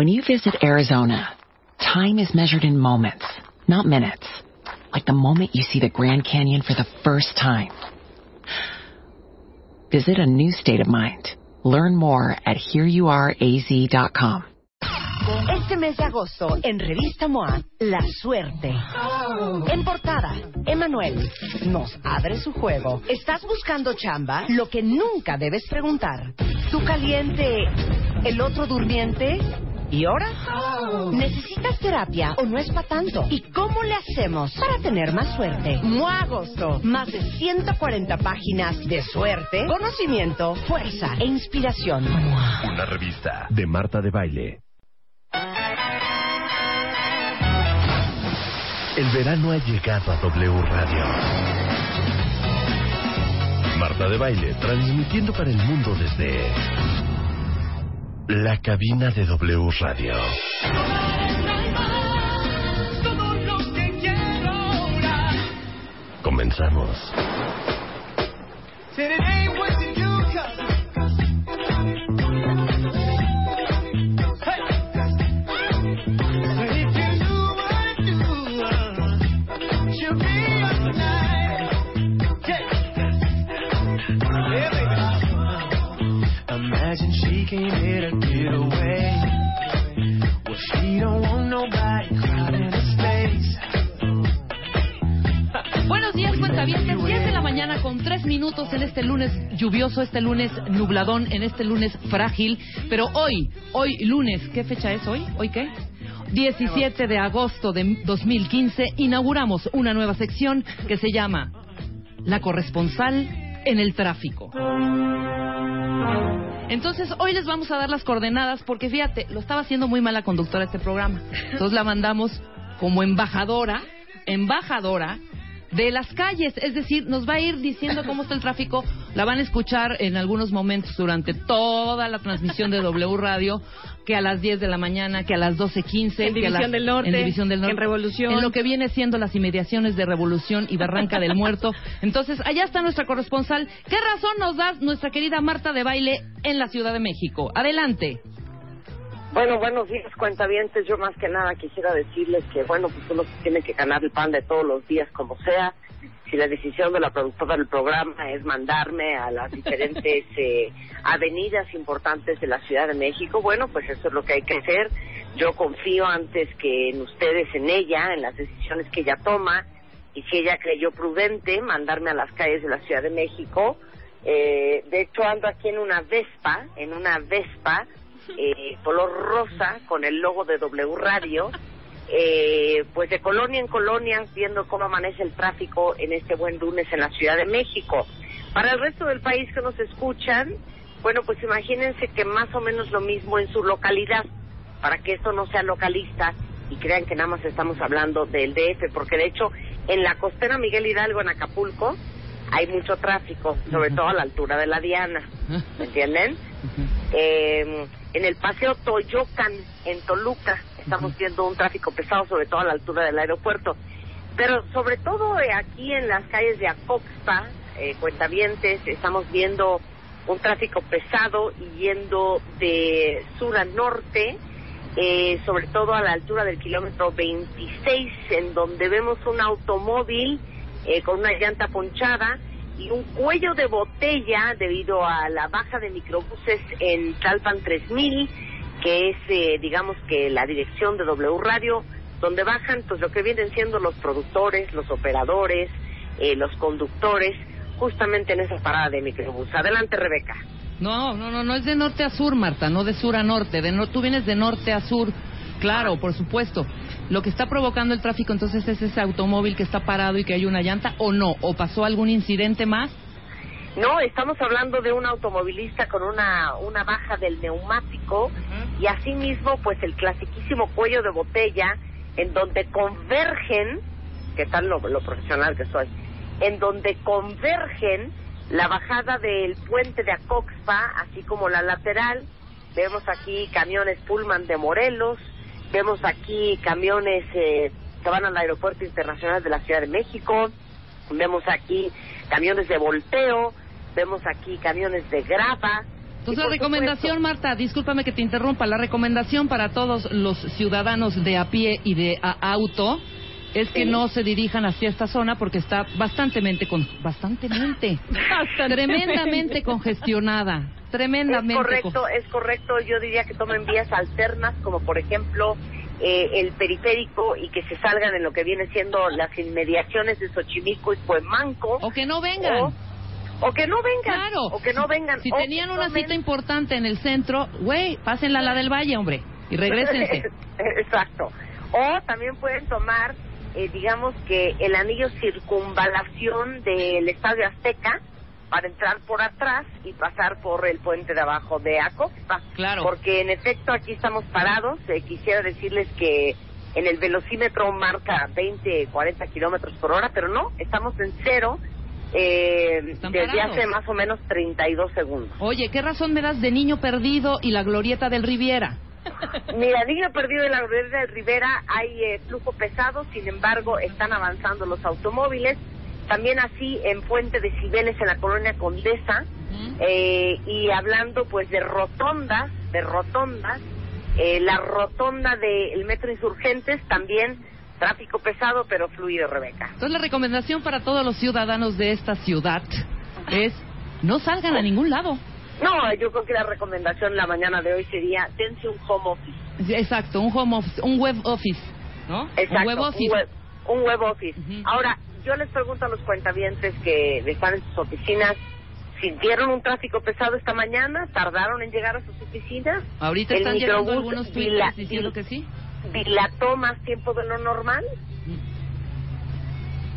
When you visit Arizona, time is measured in moments, not minutes. Like the moment you see the Grand Canyon for the first time. Visit a new state of mind. Learn more at hereyouareaz.com. Este mes de agosto, en Revista MOA, La Suerte. En portada, Emanuel nos abre su juego. ¿Estás buscando chamba? Lo que nunca debes preguntar. ¿Tú caliente, el otro durmiente? ¿Y ahora? ¿Necesitas terapia o no es para tanto? ¿Y cómo le hacemos para tener más suerte? MOA Agosto. Más de 140 páginas de suerte, conocimiento, fuerza e inspiración. Una revista de Marta de Baile. El verano ha llegado a W Radio. Marta de Baile, transmitiendo para el mundo desde la cabina de W Radio. Comenzamos. Minutos en este lunes lluvioso, este lunes nubladón, en este lunes frágil. Pero hoy, hoy lunes, ¿qué fecha es hoy? ¿Hoy qué? 17 de agosto de 2015 inauguramos una nueva sección que se llama La corresponsal en el tráfico. Entonces, hoy les vamos a dar las coordenadas porque fíjate, lo estaba haciendo muy mala conductora este programa. Entonces la mandamos como embajadora, embajadora de las calles, es decir, nos va a ir diciendo cómo está el tráfico, la van a escuchar en algunos momentos durante toda la transmisión de W Radio, que a las 10 de la mañana, que a las 12.15, En que a División del Norte, en División del Norte, en Revolución. en lo que viene siendo las inmediaciones de Revolución y Barranca del Muerto. Entonces, allá está nuestra corresponsal. ¿Qué razón nos da nuestra querida Marta de Baile en la Ciudad de México? Adelante. Bueno, buenos días, cuentavientes. Yo más que nada quisiera decirles que, bueno, pues uno tiene que ganar el pan de todos los días como sea. Si la decisión de la productora del programa es mandarme a las diferentes eh, avenidas importantes de la Ciudad de México, bueno, pues eso es lo que hay que hacer. Yo confío antes que en ustedes, en ella, en las decisiones que ella toma. Y si ella creyó prudente mandarme a las calles de la Ciudad de México, eh, de hecho ando aquí en una Vespa, en una Vespa, eh, color rosa con el logo de W Radio, eh, pues de colonia en colonia, viendo cómo amanece el tráfico en este buen lunes en la Ciudad de México. Para el resto del país que nos escuchan, bueno, pues imagínense que más o menos lo mismo en su localidad, para que esto no sea localista y crean que nada más estamos hablando del DF, porque de hecho en la costera Miguel Hidalgo, en Acapulco, hay mucho tráfico, sobre todo a la altura de la Diana, ¿me entienden? Eh, en el paseo Toyocan, en Toluca, estamos viendo un tráfico pesado, sobre todo a la altura del aeropuerto. Pero sobre todo eh, aquí en las calles de Acoxpa, eh, Cuentavientes, estamos viendo un tráfico pesado y yendo de sur a norte, eh, sobre todo a la altura del kilómetro 26, en donde vemos un automóvil eh, con una llanta ponchada y un cuello de botella debido a la baja de microbuses en Talpan 3000, que es, eh, digamos que la dirección de W Radio, donde bajan pues lo que vienen siendo los productores, los operadores, eh, los conductores, justamente en esa parada de microbús. Adelante, Rebeca. No, no, no, no es de norte a sur, Marta, no de sur a norte. De no, tú vienes de norte a sur. Claro, por supuesto. Lo que está provocando el tráfico entonces es ese automóvil que está parado y que hay una llanta o no, o pasó algún incidente más. No, estamos hablando de un automovilista con una, una baja del neumático y asimismo pues el clasiquísimo cuello de botella en donde convergen, que tal lo, lo profesional que soy, en donde convergen la bajada del puente de Acoxpa, así como la lateral. Vemos aquí camiones Pullman de Morelos, vemos aquí camiones eh, que van al Aeropuerto Internacional de la Ciudad de México, vemos aquí camiones de volteo, vemos aquí camiones de grava, Entonces Y la recomendación, supuesto- Marta, discúlpame que te interrumpa, la recomendación para todos los ciudadanos de a pie y de a auto es que Sí. no se dirijan hacia esta zona porque está bastantemente, con, bastantemente, tremendamente congestionada, Es tremendamente. correcto, con- es correcto. Yo diría que tomen vías alternas, como por ejemplo eh, el periférico y que se salgan en lo que viene siendo las inmediaciones de Xochimilco y Cuemanco. O que no vengan. O, o que no vengan. Claro. O que no vengan. Si o tenían una tomen- cita importante en el centro, güey, pásenla a la del Valle, hombre, y regresense. Exacto. O también pueden tomar, eh, digamos que el anillo circunvalación del Estadio Azteca para entrar por atrás y pasar por el puente de abajo de Acoxpa. Claro. Porque en efecto aquí estamos parados. Eh, quisiera decirles que en el velocímetro marca 20, 40 kilómetros por hora, pero no, estamos en cero eh, desde parados. hace más o menos 32 segundos. Oye, ¿qué razón me das de niño perdido y la glorieta del Riviera? Mira, niño perdido en la Glorieta de Rivera hay eh, flujo pesado, sin embargo, están avanzando los automóviles. También así en Puente de Cibeles, en la colonia Condesa. Eh, y hablando pues de rotondas, de rotondas, eh, la rotonda del Metro Insurgentes también tráfico pesado pero fluido, Rebeca. Entonces la recomendación para todos los ciudadanos de esta ciudad es no salgan a ningún lado. No, yo creo que la recomendación la mañana de hoy sería dense un home office. Exacto, un home office, un web office, ¿no? Exacto, un web office. web, un web office. Ahora, yo les pregunto a los cuentavientes que están en sus oficinas, ¿sintieron un tráfico pesado esta mañana? ¿Tardaron en llegar a sus oficinas? Ahorita ¿El están llegando algunos tweets diciendo que sí. ¿Dilató más tiempo de lo normal?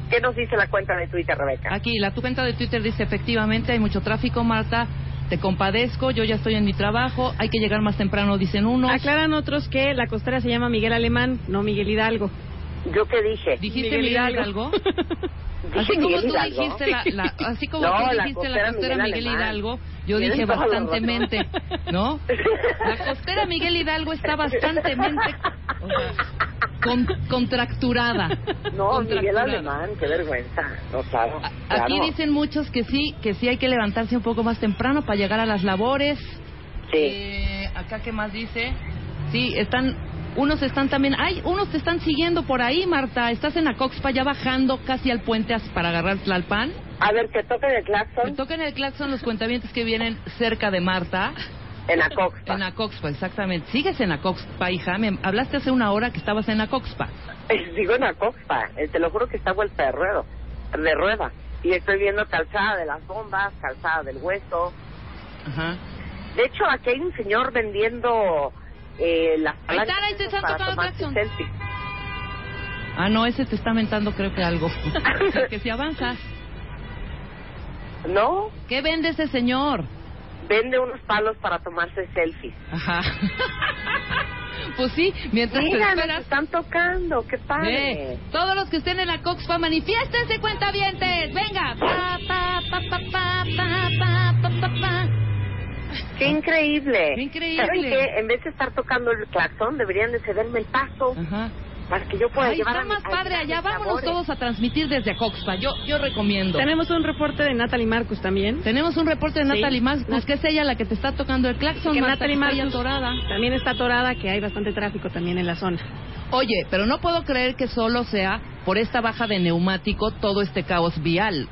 ¿Qué nos dice la cuenta de Twitter, Rebeca? Aquí, la tu cuenta de Twitter dice efectivamente hay mucho tráfico, Marta. Te compadezco, yo ya estoy en mi trabajo, hay que llegar más temprano, dicen unos. Aclaran otros que la costera se llama Miguel Alemán, no Miguel Hidalgo. ¿Yo qué dije? ¿Dijiste Miguel Miguel Hidalgo? Hidalgo. ¿Dije Así como Miguel tú Hidalgo? dijiste la, la- así como No, tú dijiste la costera costera Miguel Miguel. Hidalgo, yo dije bastantemente, ¿no? La costera Miguel Hidalgo está bastantemente o sea, con- contracturada. No, Miguel Contracturada. Alemán, qué vergüenza. No, claro. A- Aquí claro. dicen muchos que sí, que sí hay que levantarse un poco más temprano para llegar a las labores. Sí. Eh, acá qué más dice. Sí, están unos están también, ay, unos te están siguiendo por ahí, Marta. Estás en Acoxpa ya bajando casi al puente para agarrar Tlalpan. A ver, que toquen el claxon tocan el claxon los cuentavientes que vienen cerca de Marta. en Acoxpa. En Acoxpa, exactamente. Sigues en Acoxpa, hija. Me hablaste hace una hora que estabas en Acoxpa. Digo en Acoxpa, eh, te lo juro que está vuelta de ruedo, de rueda. Y estoy viendo calzada de las bombas, calzada del hueso. Ajá. De hecho, aquí hay un señor vendiendo eh, las Ahí está, palancas te para tocando tomarse selfies. Ah, no, ese te está mentando creo que algo. que si avanzas. No, ¿Qué vende ese señor? vende unos palos para tomarse selfies. Ajá. pues sí, mientras te Mira, nos esperas. están tocando, qué padre. Ve, todos los que estén en la Coxpa, manifiéstense, cuentavientes. Venga. Pa, pa, pa, Qué increíble. Qué increíble. ¿Saben qué? En vez de estar tocando el claxon, deberían de cederme el paso Ajá. para que yo pueda Ay, llevar está a mi- más a padre llevar allá. Vámonos sabores. todos a transmitir desde Acoxpa. Yo, yo recomiendo. Tenemos un reporte de Natalie Marcus también. Tenemos un reporte de Sí. Natalie Marcus, pues que es ella la que te está tocando el claxon. que Natalie Marcus atorada. también está atorada, que hay bastante tráfico también en la zona. Oye, pero no puedo creer que solo sea por esta baja de neumático todo este caos vial.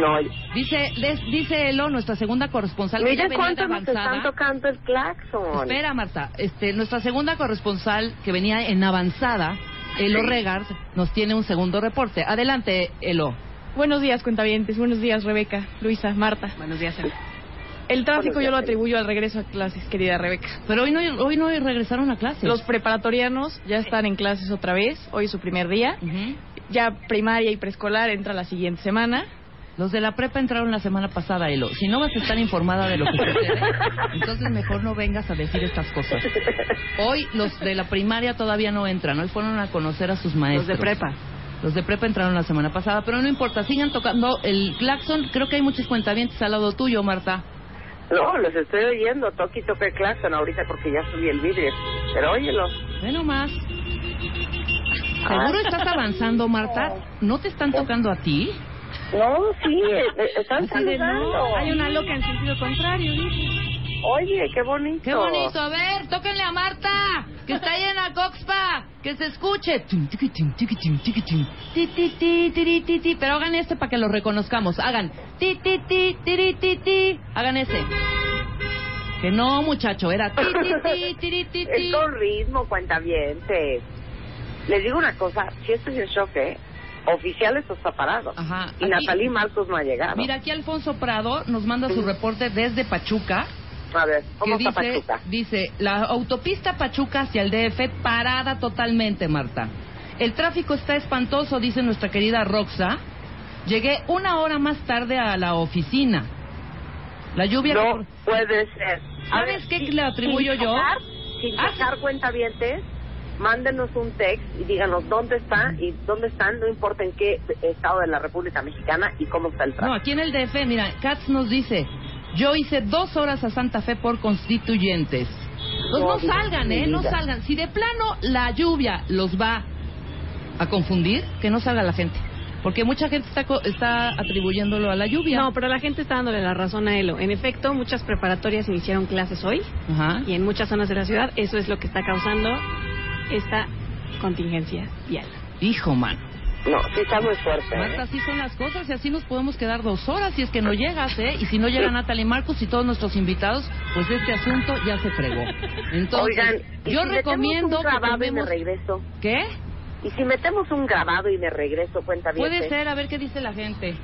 No, Dice, des- dice Elo, nuestra segunda corresponsal, que mira cuánto nos están tocando el claxon. Espera, Marta. Este, nuestra segunda corresponsal, que venía en avanzada, Elo Regard, nos tiene un segundo reporte. Adelante, Elo. Buenos días, cuentavientes. Buenos días, Rebeca, Luisa, Marta. Buenos días. Ana. El tráfico yo lo atribuyo al regreso a clases, querida Rebeca. Pero hoy no, hoy no regresaron a clases. Los preparatorianos ya están en clases otra vez. Hoy es su primer día. Ya primaria y preescolar entra la siguiente semana. Los de la prepa entraron la semana pasada, Elo. Si no vas a estar informada de lo que sucede, entonces mejor no vengas a decir estas cosas. Hoy los de la primaria todavía no entran. Hoy fueron a conocer a sus Los maestros. de prepa. Los de prepa entraron la semana pasada, pero no importa, sigan tocando el claxon. Creo que hay muchos cuentavientes al lado tuyo, Marta. No, los estoy oyendo, toque y toque el claxon ahorita porque ya subí el vidrio. Pero óyelo. Ve nomás. ¿Seguro estás avanzando, Marta? ¿No te están tocando a ti? No, sí, eh, están Así de, saludando. no, hay una loca en sentido contrario. Oye, qué bonito. Qué bonito. A ver, tóquenle a Marta, que está ahí en la Coxpa. Que se escuche. Pero hagan este para que lo reconozcamos. Hagan. Ti, ti, ti, tiri, ti, ti. Hagan ese. Que no, muchacho. Era ti, ti, ti, tiri, ti, ti. Es con ritmo, cuentavientes. Les digo una cosa, si estoy en shock, ¿eh? Oficial esto está parado. Ajá. Y Aquí- Natalí Marcos no ha llegado. Mira, aquí Alfonso Prado nos manda su reporte desde Pachuca. A ver, que ¿cómo está dice, Pachuca? dice, la autopista Pachuca hacia el DF parada totalmente, Marta. El tráfico está espantoso, dice nuestra querida Roxa. Llegué una hora más tarde a la oficina. La lluvia... No puede ser. ¿Sabes ver, qué sin- le atribuyo sin yo? sin Ah, sacar cuentavientes, mándenos un text y díganos dónde está y dónde están, no importa en qué estado de la República Mexicana y cómo está el No, tráfico. aquí en el DF, mira, Katz nos dice, yo hice dos horas a Santa Fe por constituyentes. Pues No, no salgan, ¿eh? No salgan. Si de plano la lluvia los va a confundir, que no salga la gente. Porque mucha gente está, está atribuyéndolo a la lluvia. No, pero la gente está dándole la razón a Elo. En efecto, muchas preparatorias iniciaron clases hoy Ajá. y en muchas zonas de la ciudad eso es lo que está causando esta contingencia vial. Hijo, mano. No, sí está muy fuerte. ¿eh? Marta, así son las cosas y así nos podemos quedar dos horas si es que no llegas, ¿eh? Y si no llega Natalie Marcos y todos nuestros invitados, pues este asunto ya se fregó. Entonces, Oigan, ¿y yo si recomiendo metemos un que grabado y me tomemos... regreso? ¿Qué? ¿Y si metemos un grabado y me regreso, cuenta bien? Puede ser, a ver qué dice la gente.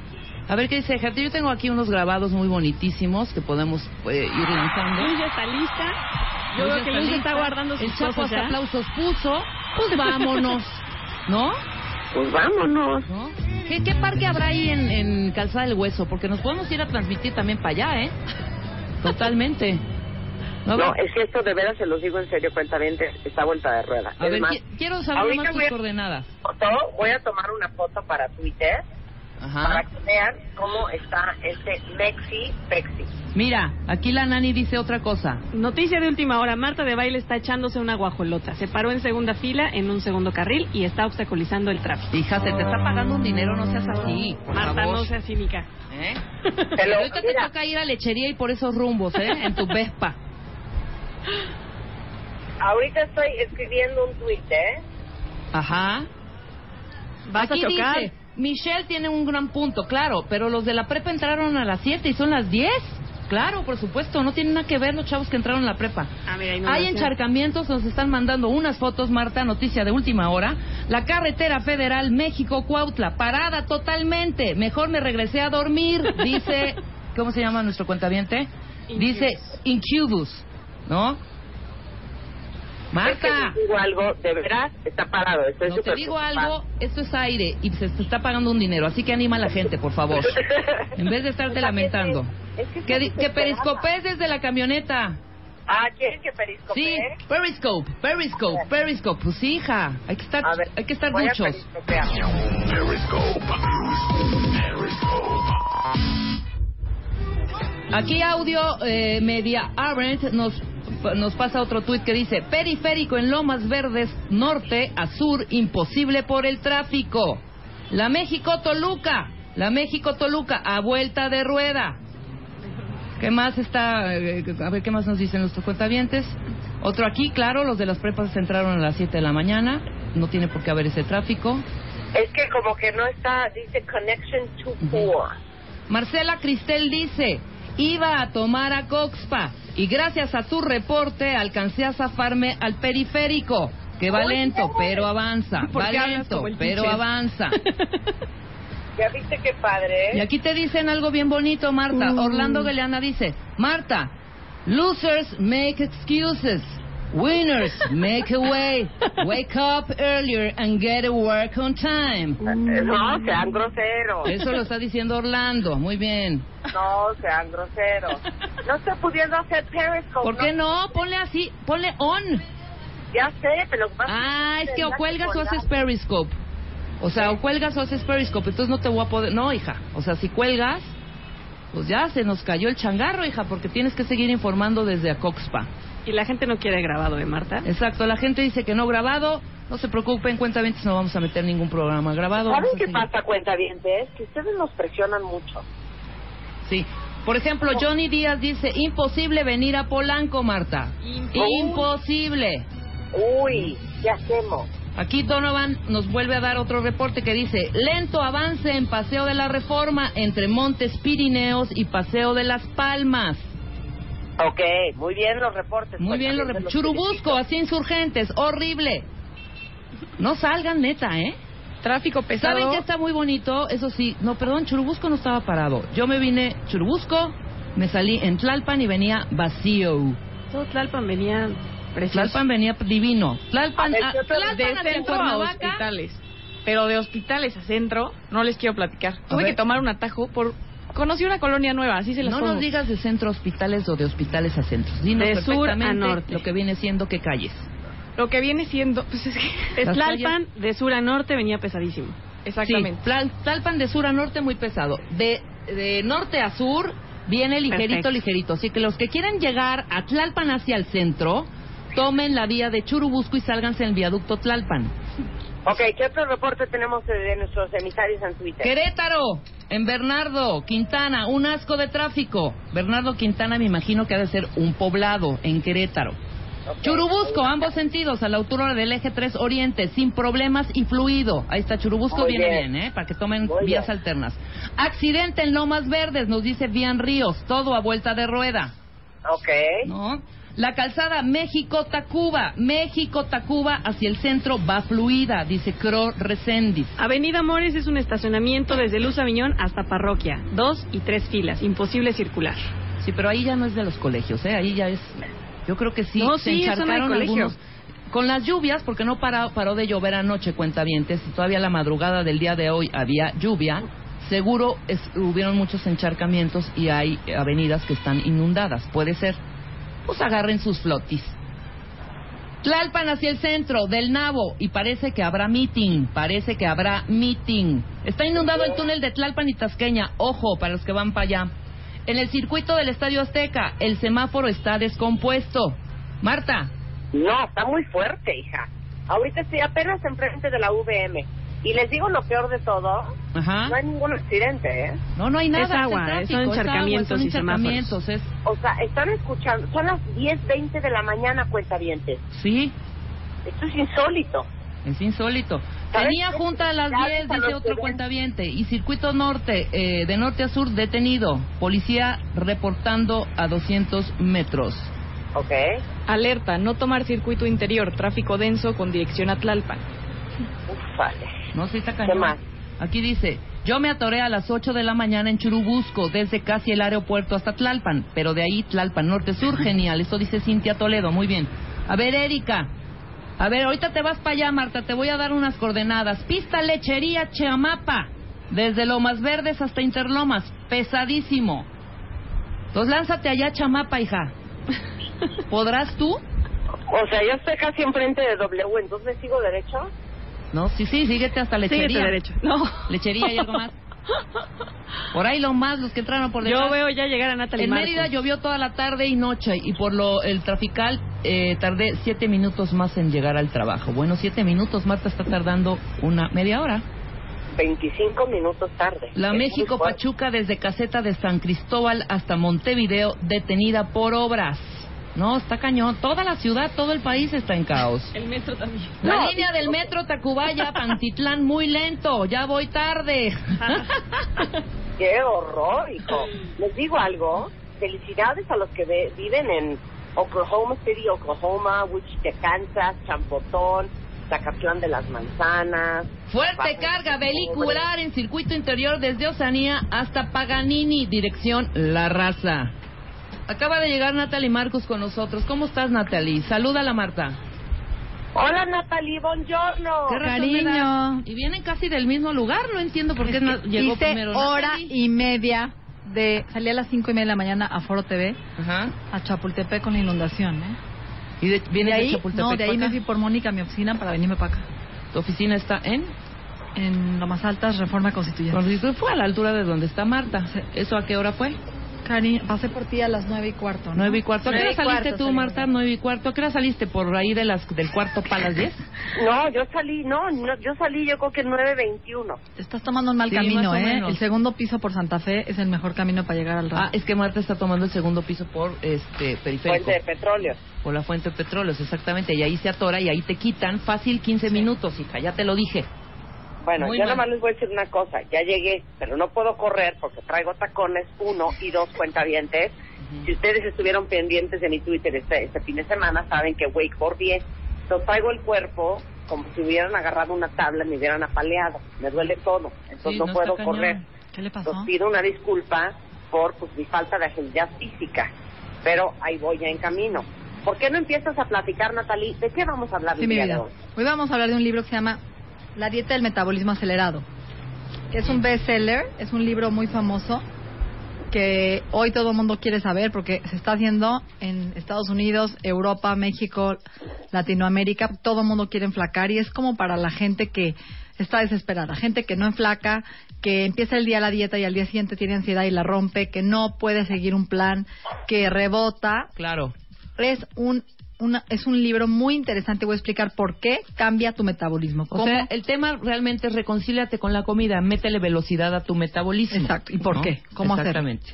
A ver qué dice la gente. Yo tengo aquí unos grabados muy bonitísimos que podemos eh, ir lanzando. Luz ya está lista. Yo ya que Luz lista. está guardando sus El Chapo hasta ya. aplausos puso. Pues vámonos. ¿No? Pues vámonos. ¿No? ¿Qué, qué parque habrá ahí en, en Calzada del Hueso? Porque nos podemos ir a transmitir también para allá, ¿eh? Totalmente. No, No, es que esto de veras se los digo en serio, cuenta bien, está vuelta de rueda. a Es ver, más, qui- quiero saber ahorita más tus voy a- coordenadas. foto, voy a tomar una foto para Twitter para que vean cómo está este Mexi Pexi. Mira, aquí la nani dice otra cosa. Noticia de última hora. Marta de baile está echándose una guajolota. Se paró en segunda fila en un segundo carril y está obstaculizando el tráfico. Hija, se te está pagando un dinero, no seas así. Marta, favor. no sea cínica. ¿Eh? Te lo- Ahorita te toca ir a lechería y por esos rumbos, ¿eh? En tu Vespa. Ahorita estoy escribiendo un tweet, ¿eh? Ajá. Vas Aquí a chocar. dice, Michelle tiene un gran punto, claro, pero los de la prepa entraron a las 7 y son las 10. Claro, por supuesto, no tiene nada que ver los chavos que entraron a la prepa. Ah, mira, Hay encharcamientos, nos están mandando unas fotos, Marta, noticia de última hora. La carretera federal México-Cuautla, parada totalmente. Mejor me regresé a dormir, dice, ¿cómo se llama nuestro cuentaviente? Dice Incubus, ¿no? Marta, te digo algo, de veras, está parado. Estoy no te digo algo, esto es aire y se te está pagando un dinero, así que anima a la gente, por favor. En vez de estarte lamentando. Es que, Que, que periscopes desde la camioneta. Ah, ¿quieren que periscope? Sí, Periscope, Periscope, Periscope. Pues hija, hay que estar, ver, hay que estar muchos. periscopear. Aquí audio eh, media Arendt nos nos pasa otro tuit que dice periférico en Lomas Verdes norte a sur imposible por el tráfico. La México Toluca, la México Toluca a vuelta de rueda. ¿Qué más está? eh, a ver qué más nos dicen nuestros cuentavientes. Otro aquí, claro, los de las prepas entraron a las 7 de la mañana. No tiene por qué haber ese tráfico. Es que como que no está, dice connection to poor. Marcela Cristel dice, iba a tomar a Coxpa y gracias a tu reporte alcancé a zafarme al periférico, que va lento, pero avanza, ¿Por va lento, pero avanza. ¿Ya viste qué padre? Y aquí te dicen algo bien bonito, Marta. Orlando Galeana dice, Marta, losers make excuses. Winners make a way. Wake up earlier and get to work on time. No, sean groseros. Eso lo está diciendo Orlando. Muy bien. No, sean groseros. No estoy pudiendo hacer Periscope. ¿Por qué no? Ponle así, ponle on. Ya sé, pero... pasa Ah, es que o cuelgas o haces Periscope. O sea, o cuelgas o haces Periscope. Entonces no te voy a poder. No, hija. O sea, si cuelgas, Pues ya se nos cayó el changarro, hija, porque tienes que seguir informando desde Acoxpa. Y la gente no quiere grabado, ¿eh, Marta? Exacto, la gente dice que no grabado. No se preocupen, cuenta no vamos a meter ningún programa grabado. ¿Saben qué seguir. pasa, cuentavientes? Que ustedes nos presionan mucho. Sí. Por ejemplo, Johnny Díaz dice, imposible venir a Polanco, Marta. Imposible. Uy, ¿qué hacemos? Aquí Donovan nos vuelve a dar otro reporte que dice, lento avance en Paseo de la Reforma entre Montes Pirineos y Paseo de las Palmas. Ok, muy bien los reportes. Muy bien, lo cuentavientes, rep- Churubusco, así insurgentes, horrible. No salgan, neta, ¿eh? Tráfico pesado. ¿Saben que está muy bonito? Eso sí, no, perdón, Churubusco no estaba parado. Yo me vine Churubusco, me salí en Tlalpan y venía vacío. Todo Tlalpan venía precioso. Tlalpan venía divino. Tlalpan, A Tlalpan de hacia centro a hospitales. Pero de hospitales a centro, no les quiero platicar. Tuve que tomar un atajo por... Conocí una colonia nueva, así se las No pongo. nos digas de centro a hospitales o de hospitales a centros. Dinos De sur a norte. lo que viene siendo que calles. Lo que viene siendo... Pues es que... Tlalpan, de sur a norte, venía pesadísimo. Exactamente. Sí, Tlalpan de sur a norte muy pesado. De, de norte a sur viene ligerito, Perfecto. ligerito. Así que los que quieran llegar a Tlalpan hacia el centro, tomen la vía de Churubusco y sálganse en el viaducto Tlalpan. Ok, ¿qué otro reporte tenemos de de nuestros emisarios en Twitter? Querétaro, en Bernardo, Quintana, un asco de tráfico. Bernardo Quintana me imagino que ha de ser un poblado en Querétaro. Churubusco, ambos sentidos, a la altura del eje 3 Oriente, sin problemas y fluido. Ahí está, Churubusco bien. bien, ¿eh? Para que tomen Muy vías bien. alternas. Accidente en Lomas Verdes, nos dice Bian Ríos, todo a vuelta de rueda, Ok. ¿no? La calzada México-Tacuba, México-Tacuba hacia el centro va fluida, dice Cro Recendis. Avenida Amores es un estacionamiento desde Luz Aviñón hasta Parroquia. Dos y tres filas. Imposible circular. Sí, pero ahí ya no es de los colegios, ¿eh? Ahí ya es... Yo creo que sí, No, se sí, encharcaron colegio. algunos... Con las lluvias, porque no paró, paró de llover anoche, cuentavientes, y todavía la madrugada del día de hoy había lluvia, seguro es- hubieron muchos encharcamientos y hay avenidas que están inundadas. Puede ser. Pues agarren sus flotis. Tlalpan hacia el centro del Nabo y parece que habrá meeting, parece que habrá meeting. Está inundado el túnel de Tlalpan y Tasqueña, ojo para los que van para allá. En el circuito del Estadio Azteca, el semáforo está descompuesto. Marta, No, está muy fuerte, hija. Ahorita estoy apenas enfrente de la VM. Y les digo lo peor de todo, ajá. no hay ningún accidente, ¿eh? No, no hay nada. Es agua, es ¿eh? el son tráfico, es agua, encharcamientos son y encharcamientos, es- O sea, están escuchando, son las 10.20 de la mañana, cuentavientes. sí, Esto es insólito. es insólito. ¿Sabes Tenía junta a las Ya 10, para dice otro cuentaviente. Y circuito norte, eh, de norte a sur, detenido. Policía reportando a 200 metros. ¿Ok? Alerta, no tomar circuito interior, tráfico denso con dirección a Tlalpan. Uf, vale. No, sí está ¿Qué cañón. más? Aquí dice, yo me atoré a las 8 de la mañana en Churubusco, desde casi el aeropuerto hasta Tlalpan, pero de ahí Tlalpan Norte-Sur, genial. Eso dice Cintia Toledo, muy bien. A ver, Erika. A ver, ahorita te vas para allá, Marta, te voy a dar unas coordenadas. Pista Lechería Chiamapa, desde Lomas Verdes hasta Interlomas, pesadísimo. Entonces lánzate allá, Chamapa, hija. ¿Podrás tú? O sea, yo estoy casi enfrente de W, entonces sigo derecho. No, sí, sí, síguete hasta Lechería. Síguete derecho. No. Lechería y algo más. Por ahí lo más, los que entraron por detrás. Yo veo ya llegar a Natalie En Marcos. Mérida llovió toda la tarde y noche y por lo el trafical eh, tardé siete minutos más en llegar al trabajo. Bueno, siete minutos, Marta está tardando una media hora. 25 minutos tarde. La México. Pachuca desde caseta de San Cristóbal hasta Montevideo detenida por obras. No, está cañón. Toda la ciudad, todo el país está en caos. El metro también. La No, línea del metro Tacubaya, Pantitlán, muy lento. Ya voy tarde. ¡Qué horror, hijo! Les digo algo. Felicidades a los que ve- viven en Oklahoma City, Oklahoma, Wichita, Kansas, Champotón, Zacatlán de las Manzanas. Fuerte carga vehicular en circuito interior desde Oceanía hasta Paganini, dirección La Raza. Acaba de llegar Natalie Marcos con nosotros. ¿Cómo estás, Natalie? Salúdala, Marta. Hola, Natalie, buongiorno. ¿Qué das? Y vienen casi del mismo lugar. No entiendo por qué llegó Hice primero hora Natalie. y media de... Salí a las cinco y media de la mañana a Foro TV, Ajá. a Chapultepec con la inundación, ¿eh? ¿Y de, De vienes de ahí, Chapultepec no, de ahí me fui por Mónica a mi oficina para venirme para acá. ¿Tu oficina está en? en lo más altas, Reforma Constituyente. Constituyente fue a la altura de donde está Marta. ¿Eso a qué hora fue? Cari, pasé por ti a las nueve y cuarto, ¿no? Nueve y cuarto. ¿A qué Nueve hora saliste cuarto tú, salimos. Marta? Nueve y cuarto. ¿A qué hora saliste? ¿Por ahí de las, del cuarto para las diez? No, yo salí, no, no, yo salí yo creo que 9.21. Te estás tomando un mal Sí, camino, ¿eh? menos. El segundo piso por Santa Fe es el mejor camino para llegar al Ah, rancho. es que Marta está tomando el segundo piso por este periférico. Fuente de petróleo. Por la fuente de petróleos, exactamente. Y ahí se atora y ahí te quitan fácil 15 minutos, hija. Ya te lo dije. Bueno, Muy yo mal. nomás les voy a decir una cosa. Ya llegué, pero no puedo correr porque traigo tacones, uno y dos cuentavientes. Si ustedes estuvieron pendientes de mi Twitter este, este fin de semana, saben que wakeboard bien. Entonces traigo el cuerpo como si hubieran agarrado una tabla y me hubieran apaleado. Me duele todo. Entonces Sí, no, no puedo cañón. correr. ¿Qué le pasó? Entonces pido una disculpa por pues, mi falta de agilidad física. Pero ahí voy ya en camino. ¿Por qué no empiezas a platicar, Natalie? ¿De qué vamos a hablar Sí, mi vida. Hoy vamos a hablar de un libro que se llama La dieta del metabolismo acelerado, que es un bestseller, es un libro muy famoso que hoy todo el mundo quiere saber porque se está haciendo en Estados Unidos, Europa, México, Latinoamérica, todo el mundo quiere enflacar y es como para la gente que está desesperada, gente que no enflaca, que empieza el día la dieta y al día siguiente tiene ansiedad y la rompe, que no puede seguir un plan, que rebota, Claro. es un una, es un libro muy interesante. Voy a explicar por qué cambia tu metabolismo. O ¿Cómo? sea, el tema realmente es reconcíliate con la comida, métele velocidad a tu metabolismo. Exacto. ¿Y por ¿no? qué? ¿Cómo? Exactamente.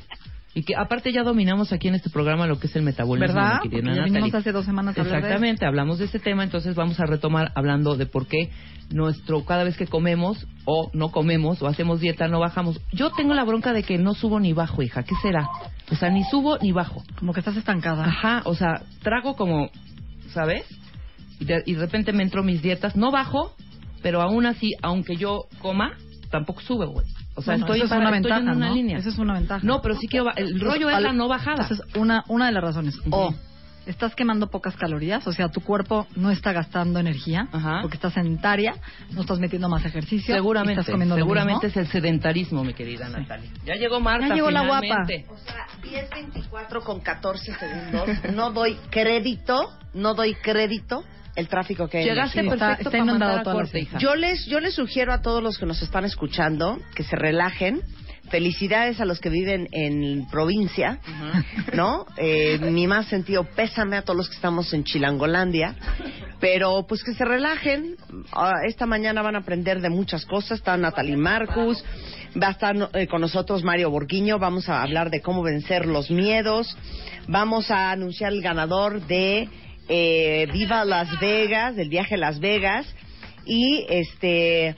Y que aparte ya dominamos aquí en este programa lo que es el metabolismo. ¿Verdad? ya vinimos hace dos semanas a de Exactamente, hablamos de ese tema, entonces vamos a retomar hablando de por qué nuestro cada vez que comemos o no comemos o hacemos dieta no bajamos. Yo tengo la bronca de que no subo ni bajo, hija, ¿qué será? O sea, ni subo ni bajo. Como que estás estancada. Ajá, o sea, trago como, ¿sabes? Y de, y de repente me entro mis dietas, no bajo, pero aún así, aunque yo coma, tampoco sube, güey. O sea, Bueno, estoy, eso es una estoy ventaja, en una ¿no? línea. Eso es una ventaja. No, pero sí quiero... ba- El rollo es al- la no bajada. Entonces, una, una de las razones. Ujú. O estás quemando pocas calorías, o sea, tu cuerpo no está gastando energía Ajá. porque estás sedentaria, no estás metiendo más ejercicio. y Seguramente, estás comiendo lo seguramente mismo. es el sedentarismo, mi querida Natalia. Ya llegó Marta, Ya llegó la guapa. O sea, 10.24 con 14 segundos. No doy crédito, no doy crédito el tráfico que hay. en Llegaste está- perfecto está para inundado mandar a todas las corte, hija. Yo les, yo les sugiero a todos los que nos están escuchando que se relajen. Felicidades a los que viven en provincia, ¿no? Eh, mi más sentido pésame a todos los que estamos en Chilangolandia. Pero pues que se relajen. Ah, Esta mañana van a aprender de muchas cosas. Está Natalie Marcus, va a estar eh, con nosotros Mario Borguiño. Vamos a hablar de cómo vencer los miedos. Vamos a anunciar el ganador de eh, Viva Las Vegas, del viaje a Las Vegas. Y este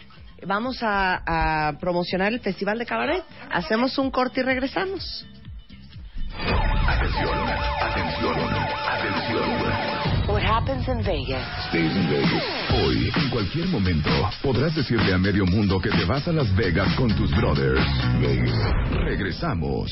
vamos a, a promocionar el Festival de Cabaret. Hacemos un corte y regresamos. Atención, atención, atención. What happens in Vegas Stays in Vegas. Hoy, en cualquier momento, podrás decirle a medio mundo que te vas a Las Vegas con tus brothers. Vegas. Regresamos.